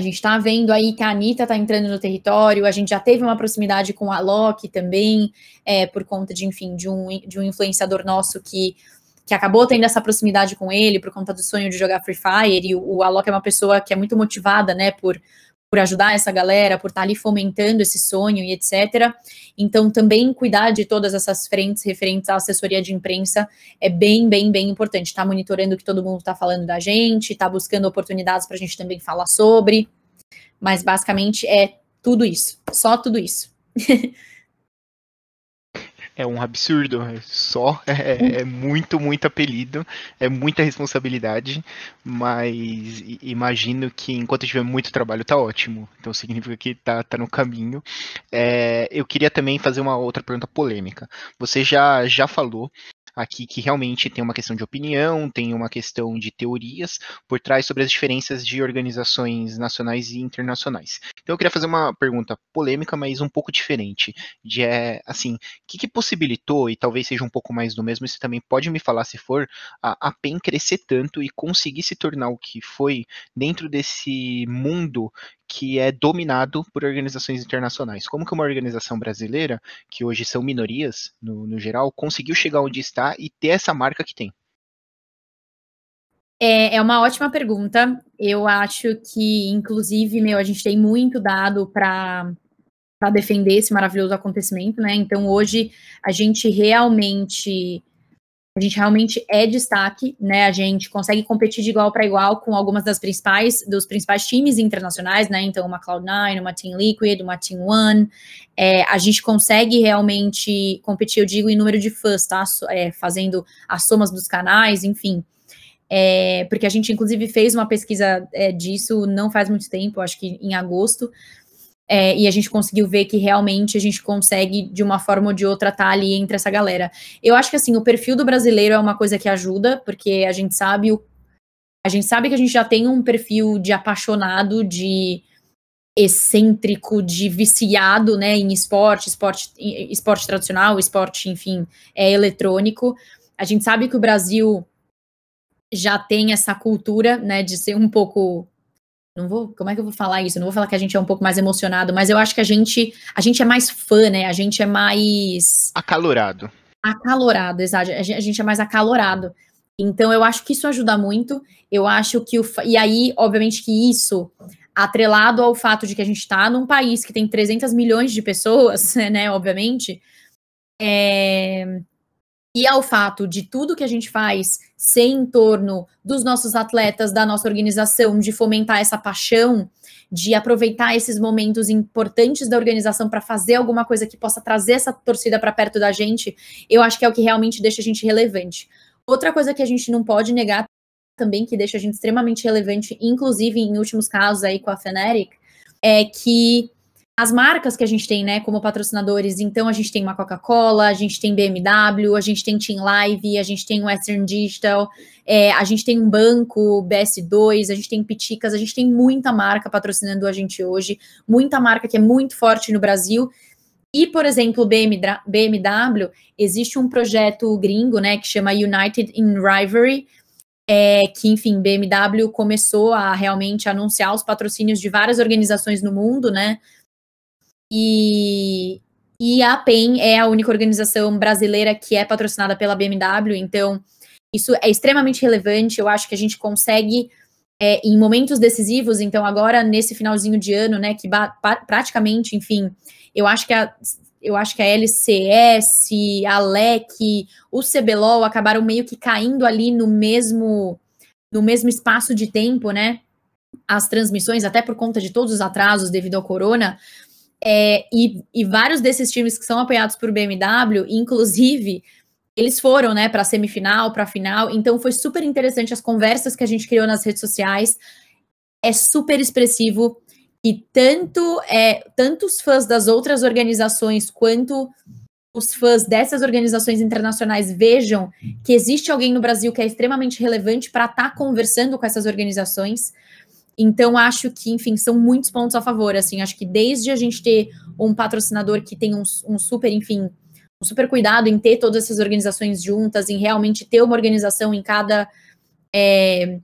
a gente está vendo aí que a Anitta está entrando no território, a gente já teve uma proximidade com a Loki também, é, por conta de, enfim, de um, de um influenciador nosso que, que acabou tendo essa proximidade com ele por conta do sonho de jogar Free Fire, e o, o Alok é uma pessoa que é muito motivada, né, por, por ajudar essa galera, por estar tá ali fomentando esse sonho e etc. Então, também cuidar de todas essas frentes referentes à assessoria de imprensa é bem, bem, bem importante. Estar tá monitorando o que todo mundo está falando da gente, estar tá buscando oportunidades para a gente também falar sobre. Mas basicamente é tudo isso, só tudo isso. [laughs] é um absurdo. É só [laughs] é, é, muito, muito apelido, é muita responsabilidade, mas imagino que enquanto tiver muito trabalho tá ótimo. Então significa que tá, tá no caminho. É, eu queria também fazer uma outra pergunta polêmica. Você já, já falou aqui que realmente tem uma questão de opinião, tem uma questão de teorias por trás sobre as diferenças de organizações nacionais e internacionais. Então eu queria fazer uma pergunta polêmica, mas um pouco diferente, de é, assim, o que, que possibilitou, e talvez seja um pouco mais do mesmo, você também pode me falar se for, a, a PEN crescer tanto e conseguir se tornar o que foi dentro desse mundo que é dominado por organizações internacionais. Como que uma organização brasileira, que hoje são minorias no, no geral, conseguiu chegar onde está e ter essa marca que tem? É, é uma ótima pergunta. Eu acho que, inclusive, meu, a gente tem muito dado para defender esse maravilhoso acontecimento, né? Então hoje a gente realmente a gente realmente é destaque, né? A gente consegue competir de igual para igual com algumas das principais dos principais times internacionais, né? Então, uma Cloud9, uma Team Liquid, uma Team One. É, a gente consegue realmente competir, eu digo, em número de fãs, tá? É, fazendo as somas dos canais, enfim. É, porque a gente, inclusive, fez uma pesquisa é, disso não faz muito tempo, acho que em agosto, é, e a gente conseguiu ver que realmente a gente consegue, de uma forma ou de outra, estar tá ali entre essa galera. Eu acho que assim, o perfil do brasileiro é uma coisa que ajuda, porque a gente sabe o. A gente sabe que a gente já tem um perfil de apaixonado, de excêntrico, de viciado, né, em esporte, esporte, esporte tradicional, esporte, enfim, é eletrônico. A gente sabe que o Brasil já tem essa cultura, né, de ser um pouco não vou, como é que eu vou falar isso? não vou falar que a gente é um pouco mais emocionado, mas eu acho que a gente, a gente é mais fã, né? A gente é mais acalorado. Acalorado, exato. A gente é mais acalorado. Então eu acho que isso ajuda muito. Eu acho que o e aí, obviamente que isso atrelado ao fato de que a gente está num país que tem 300 milhões de pessoas, [laughs] né, obviamente, é, e ao fato de tudo que a gente faz ser em torno dos nossos atletas, da nossa organização, de fomentar essa paixão, de aproveitar esses momentos importantes da organização para fazer alguma coisa que possa trazer essa torcida para perto da gente, eu acho que é o que realmente deixa a gente relevante. Outra coisa que a gente não pode negar também, que deixa a gente extremamente relevante, inclusive em últimos casos aí com a Fnatic, é que as marcas que a gente tem, né, como patrocinadores, então a gente tem uma Coca-Cola, a gente tem BMW, a gente tem Team Live, a gente tem Western Digital, é, a gente tem um banco, BS2, a gente tem Piticas, a gente tem muita marca patrocinando a gente hoje, muita marca que é muito forte no Brasil. E, por exemplo, BMW, existe um projeto gringo, né, que chama United in Rivalry, é, que, enfim, BMW começou a realmente anunciar os patrocínios de várias organizações no mundo, né, e, e a PEN é a única organização brasileira que é patrocinada pela BMW, então isso é extremamente relevante. Eu acho que a gente consegue, é, em momentos decisivos, então agora nesse finalzinho de ano, né, que praticamente, enfim, eu acho que a, eu acho que a LCS, a LEC, o CBLOL acabaram meio que caindo ali no mesmo no mesmo espaço de tempo, né? As transmissões, até por conta de todos os atrasos devido ao corona. É, e, e vários desses times que são apoiados por BMW, inclusive, eles foram, né, para semifinal, para final. Então foi super interessante as conversas que a gente criou nas redes sociais. É super expressivo e tanto é tantos fãs das outras organizações quanto os fãs dessas organizações internacionais vejam que existe alguém no Brasil que é extremamente relevante para estar tá conversando com essas organizações. Então, acho que, enfim, são muitos pontos a favor. Assim, acho que desde a gente ter um patrocinador que tem um, um super, enfim, um super cuidado em ter todas essas organizações juntas, em realmente ter uma organização em cada é,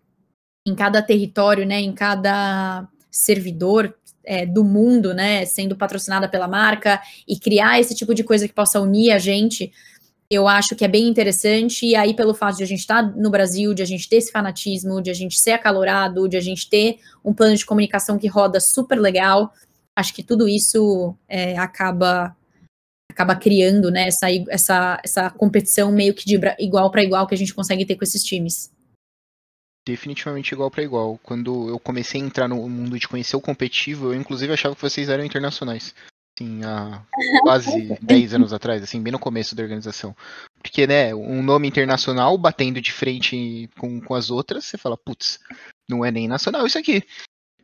em cada território, né, em cada servidor é, do mundo, né, sendo patrocinada pela marca e criar esse tipo de coisa que possa unir a gente, eu acho que é bem interessante. E aí, pelo fato de a gente estar tá no Brasil, de a gente ter esse fanatismo, de a gente ser acalorado, de a gente ter um plano de comunicação que roda super legal, acho que tudo isso é, acaba acaba criando né, essa, essa, essa competição meio que de igual para igual que a gente consegue ter com esses times definitivamente igual para igual. Quando eu comecei a entrar no mundo de conhecer o competitivo, eu inclusive achava que vocês eram internacionais. Assim, há quase [laughs] 10 anos atrás, assim, bem no começo da organização. Porque, né, um nome internacional batendo de frente com, com as outras, você fala, putz, não é nem nacional isso aqui.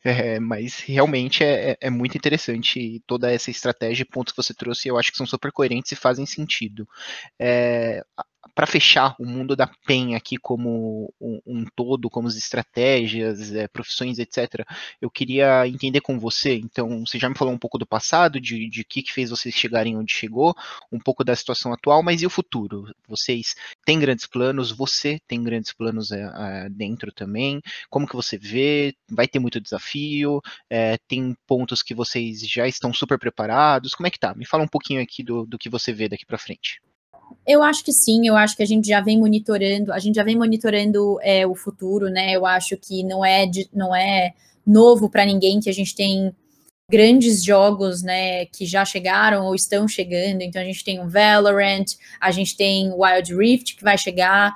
É, mas realmente é, é, é muito interessante toda essa estratégia e pontos que você trouxe, eu acho que são super coerentes e fazem sentido. É, para fechar o mundo da PEN aqui como um, um todo, como as estratégias, é, profissões, etc., eu queria entender com você. Então, você já me falou um pouco do passado, de, de que, que fez vocês chegarem onde chegou, um pouco da situação atual, mas e o futuro? Vocês têm grandes planos, você tem grandes planos é, é, dentro também. Como que você vê? Vai ter muito desafio? É, tem pontos que vocês já estão super preparados? Como é que tá? Me fala um pouquinho aqui do, do que você vê daqui para frente. Eu acho que sim, eu acho que a gente já vem monitorando, a gente já vem monitorando é, o futuro, né? Eu acho que não é, de, não é novo para ninguém que a gente tem grandes jogos, né, que já chegaram ou estão chegando. Então a gente tem o Valorant, a gente tem Wild Rift que vai chegar.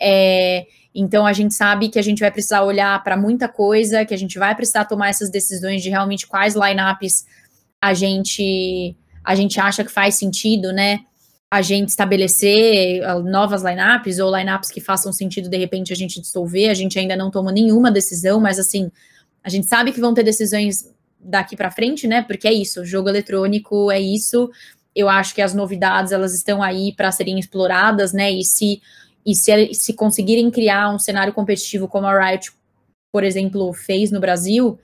É, então a gente sabe que a gente vai precisar olhar para muita coisa, que a gente vai precisar tomar essas decisões de realmente quais lineups a gente a gente acha que faz sentido, né? A gente estabelecer ah, novas lineups ou lineups que façam sentido de repente a gente dissolver. A gente ainda não tomou nenhuma decisão, mas assim, a gente sabe que vão ter decisões daqui para frente, né? Porque é isso, jogo eletrônico é isso. Eu acho que as novidades elas estão aí para serem exploradas, né? E se e se, se conseguirem criar um cenário competitivo como a Riot, por exemplo, fez no Brasil,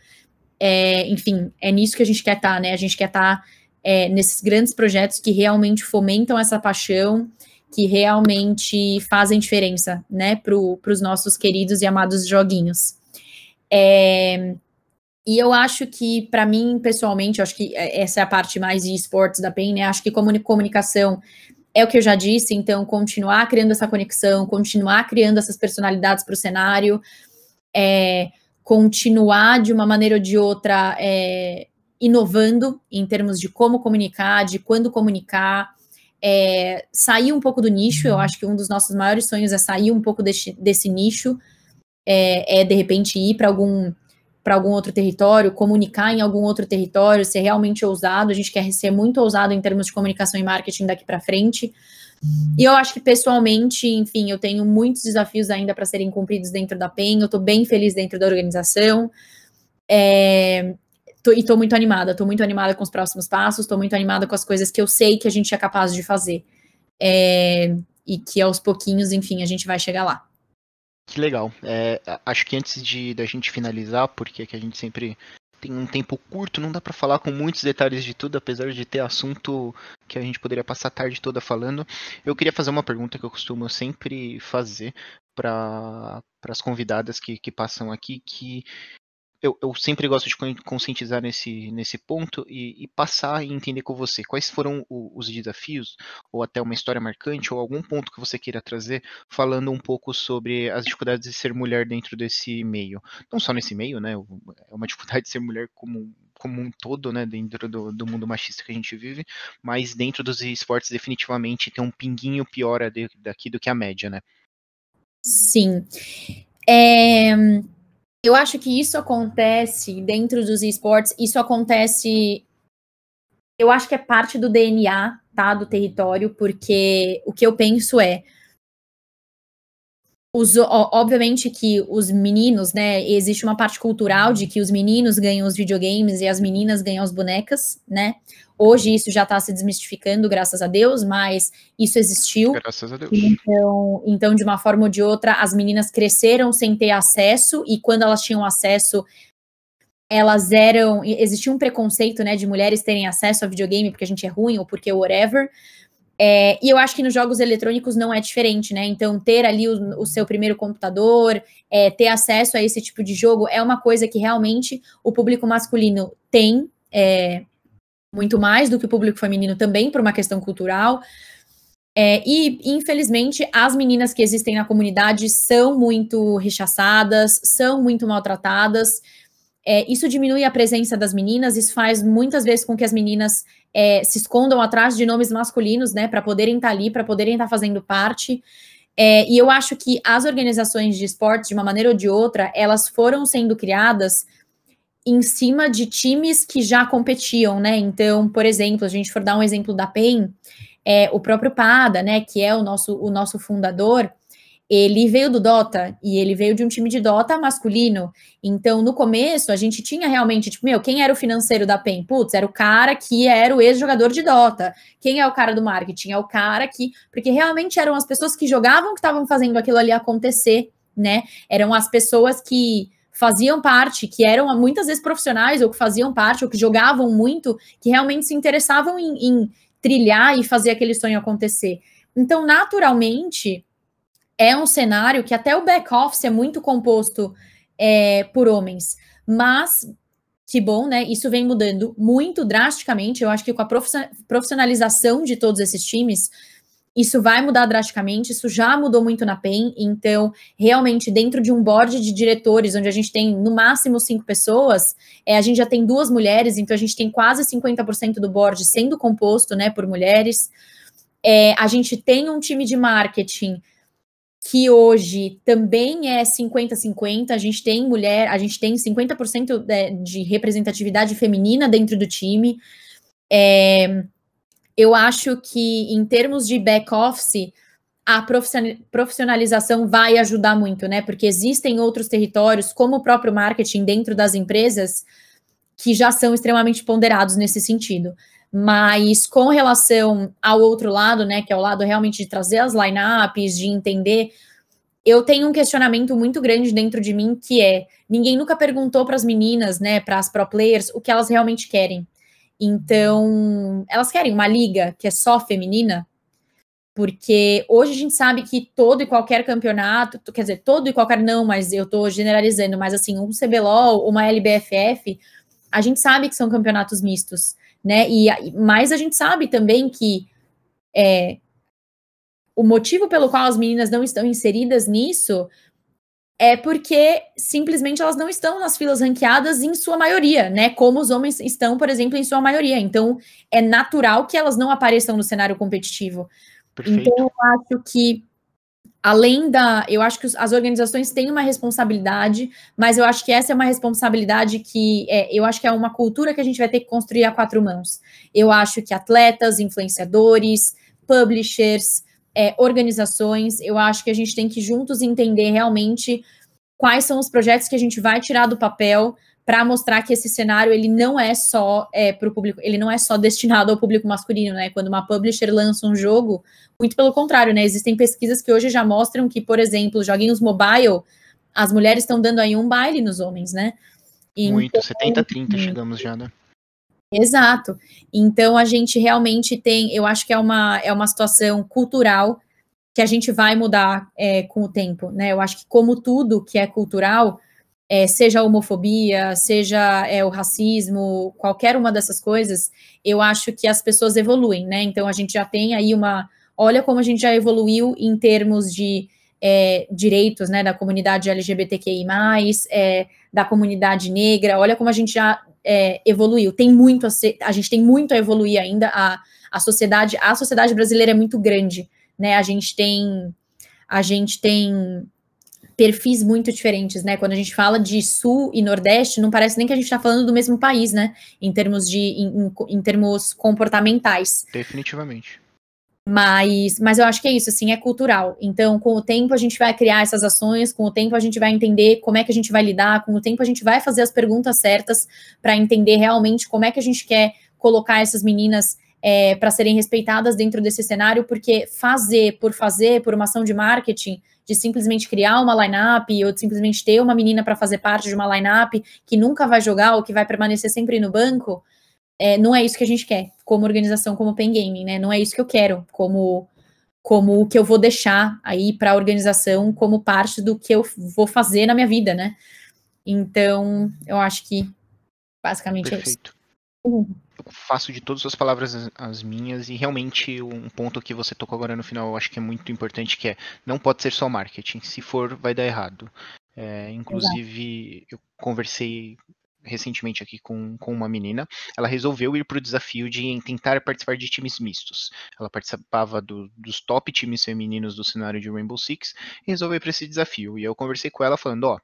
é, enfim, é nisso que a gente quer estar, tá, né? A gente quer estar tá é, nesses grandes projetos que realmente fomentam essa paixão, que realmente fazem diferença, né, para os nossos queridos e amados joguinhos. É, e eu acho que, para mim, pessoalmente, acho que essa é a parte mais de esportes da PEN, né? Acho que comunicação é o que eu já disse, então, continuar criando essa conexão, continuar criando essas personalidades para o cenário, é, continuar de uma maneira ou de outra é, inovando em termos de como comunicar, de quando comunicar, é, sair um pouco do nicho. Eu acho que um dos nossos maiores sonhos é sair um pouco desse, desse nicho, é, é de repente ir para algum para algum outro território, comunicar em algum outro território, ser realmente ousado. A gente quer ser muito ousado em termos de comunicação e marketing daqui para frente. E eu acho que pessoalmente, enfim, eu tenho muitos desafios ainda para serem cumpridos dentro da PEN. Eu estou bem feliz dentro da organização. É, Tô, e tô muito animada, tô muito animada com os próximos passos, tô muito animada com as coisas que eu sei que a gente é capaz de fazer. É, e que aos pouquinhos, enfim, a gente vai chegar lá. Que legal. É, acho que antes de da gente finalizar, porque que a gente sempre tem um tempo curto, não dá para falar com muitos detalhes de tudo, apesar de ter assunto que a gente poderia passar a tarde toda falando. Eu queria fazer uma pergunta que eu costumo sempre fazer para as convidadas que, que passam aqui, que eu, eu, sempre gosto de conscientizar nesse, nesse ponto e, e, passar e entender com você quais foram o, os desafios, ou até uma história marcante, ou algum ponto que você queira trazer, falando um pouco sobre as dificuldades de ser mulher dentro desse meio. Não só nesse meio, né? É uma [laughs] dificuldade de ser mulher como, como um todo, né? Dentro do, do mundo machista que a gente vive, mas dentro dos esportes, definitivamente tem um pinguinho pior daqui do que a média, né? Sim. É, eu acho que isso acontece dentro dos esportes, isso acontece. Eu acho que é parte do DNA, tá? Do território, porque o que eu penso é os, obviamente que os meninos, né, existe uma parte cultural de que os meninos ganham os videogames e as meninas ganham as bonecas, né? Hoje isso já está se desmistificando, graças a Deus, mas isso existiu. Graças a Deus. Então, então, de uma forma ou de outra, as meninas cresceram sem ter acesso, e quando elas tinham acesso, elas eram. Existia um preconceito, né, de mulheres terem acesso a videogame porque a gente é ruim ou porque whatever. É, e eu acho que nos jogos eletrônicos não é diferente, né? Então, ter ali o, o seu primeiro computador, é, ter acesso a esse tipo de jogo é uma coisa que realmente o público masculino tem é, muito mais do que o público feminino também, por uma questão cultural. É, e, infelizmente, as meninas que existem na comunidade são muito rechaçadas, são muito maltratadas. É, isso diminui a presença das meninas, isso faz muitas vezes com que as meninas é, se escondam atrás de nomes masculinos, né, para poderem estar tá ali, para poderem estar tá fazendo parte. É, e eu acho que as organizações de esportes, de uma maneira ou de outra, elas foram sendo criadas em cima de times que já competiam, né? Então, por exemplo, a gente for dar um exemplo da PEN, é, o próprio Pada, né, que é o nosso, o nosso fundador, ele veio do Dota e ele veio de um time de Dota masculino. Então, no começo, a gente tinha realmente, tipo, meu, quem era o financeiro da PEN? Putz, era o cara que era o ex-jogador de Dota. Quem é o cara do marketing? É o cara que. Porque realmente eram as pessoas que jogavam que estavam fazendo aquilo ali acontecer, né? Eram as pessoas que faziam parte, que eram muitas vezes profissionais, ou que faziam parte, ou que jogavam muito, que realmente se interessavam em, em trilhar e fazer aquele sonho acontecer. Então, naturalmente é um cenário que até o back-office é muito composto é, por homens, mas que bom, né? Isso vem mudando muito drasticamente. Eu acho que com a profissionalização de todos esses times, isso vai mudar drasticamente. Isso já mudou muito na PEN. Então, realmente, dentro de um board de diretores, onde a gente tem no máximo cinco pessoas, é, a gente já tem duas mulheres, então a gente tem quase 50% do board sendo composto né, por mulheres. É, a gente tem um time de marketing que hoje também é 50-50, a gente tem mulher, a gente tem 50% de representatividade feminina dentro do time. É, eu acho que em termos de back-office, a profissionalização vai ajudar muito, né? Porque existem outros territórios, como o próprio marketing dentro das empresas, que já são extremamente ponderados nesse sentido. Mas com relação ao outro lado, né, que é o lado realmente de trazer as lineups, de entender, eu tenho um questionamento muito grande dentro de mim que é: ninguém nunca perguntou para as meninas, né, para as pro players, o que elas realmente querem. Então, elas querem uma liga que é só feminina, porque hoje a gente sabe que todo e qualquer campeonato, quer dizer, todo e qualquer não, mas eu estou generalizando, mas assim, um CBLOL, uma LBFF, a gente sabe que são campeonatos mistos né? E mas a gente sabe também que é, o motivo pelo qual as meninas não estão inseridas nisso é porque simplesmente elas não estão nas filas ranqueadas em sua maioria, né? Como os homens estão, por exemplo, em sua maioria. Então, é natural que elas não apareçam no cenário competitivo. Perfeito. Então, eu acho que além da. Eu acho que as organizações têm uma responsabilidade, mas eu acho que essa é uma responsabilidade que é, eu acho que é uma cultura que a gente vai ter que construir a quatro mãos. Eu acho que atletas, influenciadores, publishers, é, organizações, eu acho que a gente tem que juntos entender realmente quais são os projetos que a gente vai tirar do papel para mostrar que esse cenário ele não é só é, para o público, ele não é só destinado ao público masculino, né? Quando uma publisher lança um jogo, muito pelo contrário, né? Existem pesquisas que hoje já mostram que, por exemplo, joguinhos mobile, as mulheres estão dando aí um baile nos homens, né? Muito, então, 70, 30 chegamos já, né? Exato. Então a gente realmente tem, eu acho que é uma, é uma situação cultural que a gente vai mudar é, com o tempo, né? Eu acho que como tudo que é cultural, é, seja a homofobia, seja é, o racismo, qualquer uma dessas coisas, eu acho que as pessoas evoluem, né? Então a gente já tem aí uma. Olha como a gente já evoluiu em termos de é, direitos né, da comunidade LGBTQI, é, da comunidade negra, olha como a gente já é, evoluiu. Tem muito a, ser, a gente tem muito a evoluir ainda. A, a sociedade, a sociedade brasileira é muito grande, né? A gente tem. A gente tem perfis muito diferentes, né? Quando a gente fala de sul e nordeste, não parece nem que a gente está falando do mesmo país, né? Em termos de em, em, termos comportamentais. Definitivamente. Mas, mas eu acho que é isso, assim, é cultural. Então, com o tempo a gente vai criar essas ações, com o tempo a gente vai entender como é que a gente vai lidar, com o tempo a gente vai fazer as perguntas certas para entender realmente como é que a gente quer colocar essas meninas é, para serem respeitadas dentro desse cenário, porque fazer por fazer, por uma ação de marketing, de simplesmente criar uma lineup ou de simplesmente ter uma menina para fazer parte de uma lineup que nunca vai jogar ou que vai permanecer sempre no banco, é, não é isso que a gente quer como organização, como Pen Gaming, né? Não é isso que eu quero como como o que eu vou deixar aí para a organização como parte do que eu vou fazer na minha vida, né? Então, eu acho que basicamente Perfeito. é isso. Eu faço de todas as palavras as, as, minhas e realmente um ponto que você tocou agora no final eu acho que é muito importante que é não pode ser só marketing. Se for, vai dar errado. É, inclusive, Exato. eu conversei recentemente aqui com, com uma menina, ela resolveu ir para o desafio de tentar participar de times mistos. Ela participava do, dos top times femininos do cenário de Rainbow Six e resolveu para esse desafio. E eu conversei com ela falando, ó,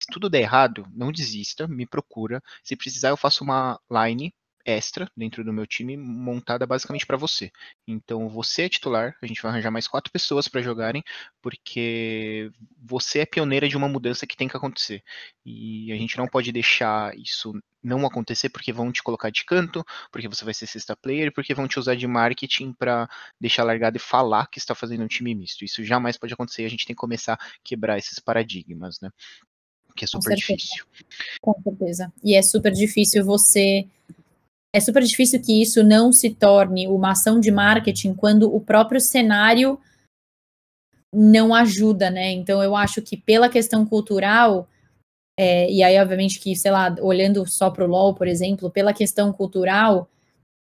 se tudo der errado, não desista, me procura. Se precisar, eu faço uma line extra dentro do meu time montada basicamente para você. Então você é titular, a gente vai arranjar mais quatro pessoas para jogarem, porque você é pioneira de uma mudança que tem que acontecer. E a gente não pode deixar isso não acontecer porque vão te colocar de canto, porque você vai ser sexta player, porque vão te usar de marketing para deixar largado e falar que está fazendo um time misto. Isso jamais pode acontecer, a gente tem que começar a quebrar esses paradigmas, né? Que é super difícil. Com certeza. E é super difícil você é super difícil que isso não se torne uma ação de marketing quando o próprio cenário não ajuda, né? Então eu acho que pela questão cultural, é, e aí obviamente que, sei lá, olhando só para o LoL, por exemplo, pela questão cultural,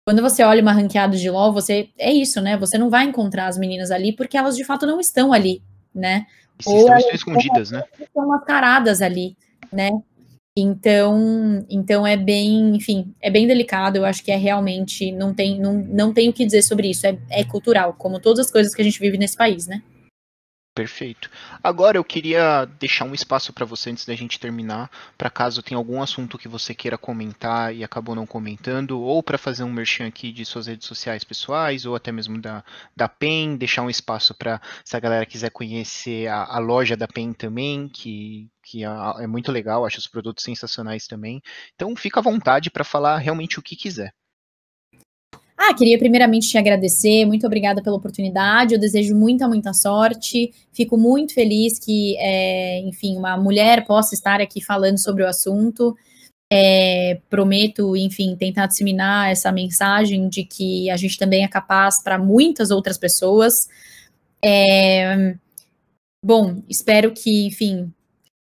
quando você olha uma ranqueada de LoL, você é isso, né? Você não vai encontrar as meninas ali porque elas de fato não estão ali, né? Ou estão, estão escondidas, né? Estão mascaradas ali, né? Então, então é bem, enfim, é bem delicado. Eu acho que é realmente não tem, não, não tem o que dizer sobre isso. É, é cultural, como todas as coisas que a gente vive nesse país, né? Perfeito. Agora eu queria deixar um espaço para você antes da gente terminar, para caso tenha algum assunto que você queira comentar e acabou não comentando, ou para fazer um merchan aqui de suas redes sociais pessoais, ou até mesmo da, da PEN, deixar um espaço para se a galera quiser conhecer a, a loja da PEN também, que, que é, é muito legal, acho os produtos sensacionais também. Então fica à vontade para falar realmente o que quiser. Ah, queria primeiramente te agradecer, muito obrigada pela oportunidade, eu desejo muita, muita sorte, fico muito feliz que, é, enfim, uma mulher possa estar aqui falando sobre o assunto, é, prometo, enfim, tentar disseminar essa mensagem de que a gente também é capaz para muitas outras pessoas. É, bom, espero que, enfim,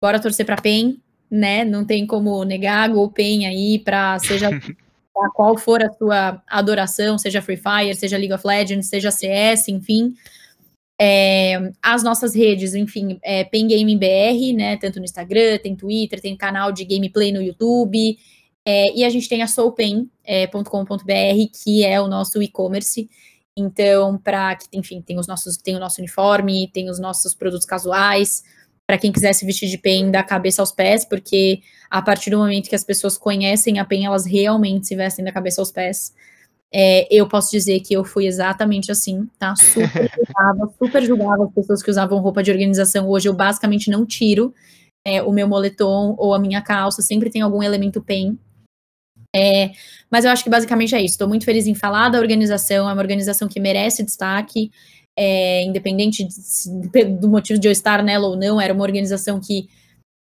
bora torcer para PEN, né? Não tem como negar Gol PEN aí para seja [laughs] Tá? qual for a sua adoração, seja Free Fire, seja League of Legends, seja CS, enfim. É, as nossas redes, enfim, é BR, né? Tanto no Instagram, tem Twitter, tem canal de gameplay no YouTube. É, e a gente tem a soulpen.com.br, é, que é o nosso e-commerce. Então, para que, enfim, tem os nossos, tem o nosso uniforme, tem os nossos produtos casuais, para quem quiser se vestir de PEN da cabeça aos pés, porque a partir do momento que as pessoas conhecem a PEN, elas realmente se vestem da cabeça aos pés. É, eu posso dizer que eu fui exatamente assim, tá? Super [laughs] julgava, super julgava as pessoas que usavam roupa de organização. Hoje eu basicamente não tiro é, o meu moletom ou a minha calça, sempre tem algum elemento PEN. É, mas eu acho que basicamente é isso. Estou muito feliz em falar da organização, é uma organização que merece destaque é, independente de, do motivo de eu estar nela ou não, era uma organização que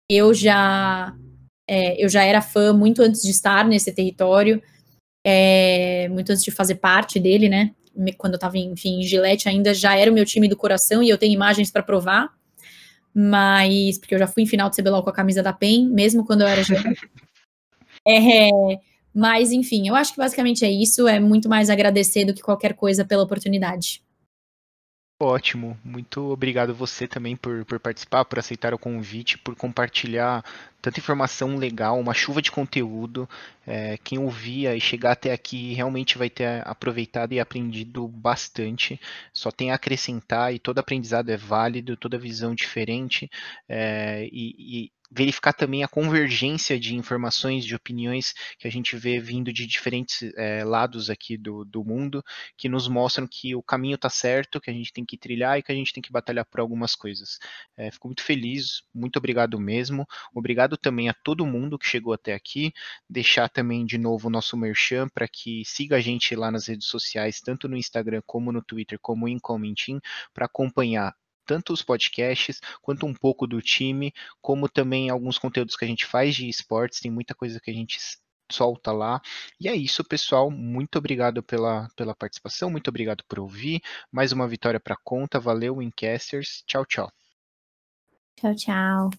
eu já é, eu já era fã muito antes de estar nesse território, é, muito antes de fazer parte dele, né? Quando eu estava, enfim, em Gillette ainda já era o meu time do coração e eu tenho imagens para provar, mas porque eu já fui em final de CBLOL com a camisa da PEN, mesmo quando eu era [laughs] é, mas enfim, eu acho que basicamente é isso, é muito mais agradecer do que qualquer coisa pela oportunidade. Ótimo, muito obrigado você também por, por participar, por aceitar o convite, por compartilhar tanta informação legal, uma chuva de conteúdo. É, quem ouvia e chegar até aqui realmente vai ter aproveitado e aprendido bastante. Só tem a acrescentar e todo aprendizado é válido, toda visão diferente. É, e, e verificar também a convergência de informações, de opiniões que a gente vê vindo de diferentes é, lados aqui do, do mundo, que nos mostram que o caminho está certo, que a gente tem que trilhar e que a gente tem que batalhar por algumas coisas. É, fico muito feliz, muito obrigado mesmo. Obrigado também a todo mundo que chegou até aqui. Deixar também de novo o nosso merchan para que siga a gente lá nas redes sociais, tanto no Instagram como no Twitter, como em Comentim, para acompanhar tanto os podcasts quanto um pouco do time, como também alguns conteúdos que a gente faz de esportes, tem muita coisa que a gente solta lá. E é isso, pessoal. Muito obrigado pela, pela participação, muito obrigado por ouvir. Mais uma vitória para conta. Valeu, Wincasters. Tchau, tchau. Tchau, tchau.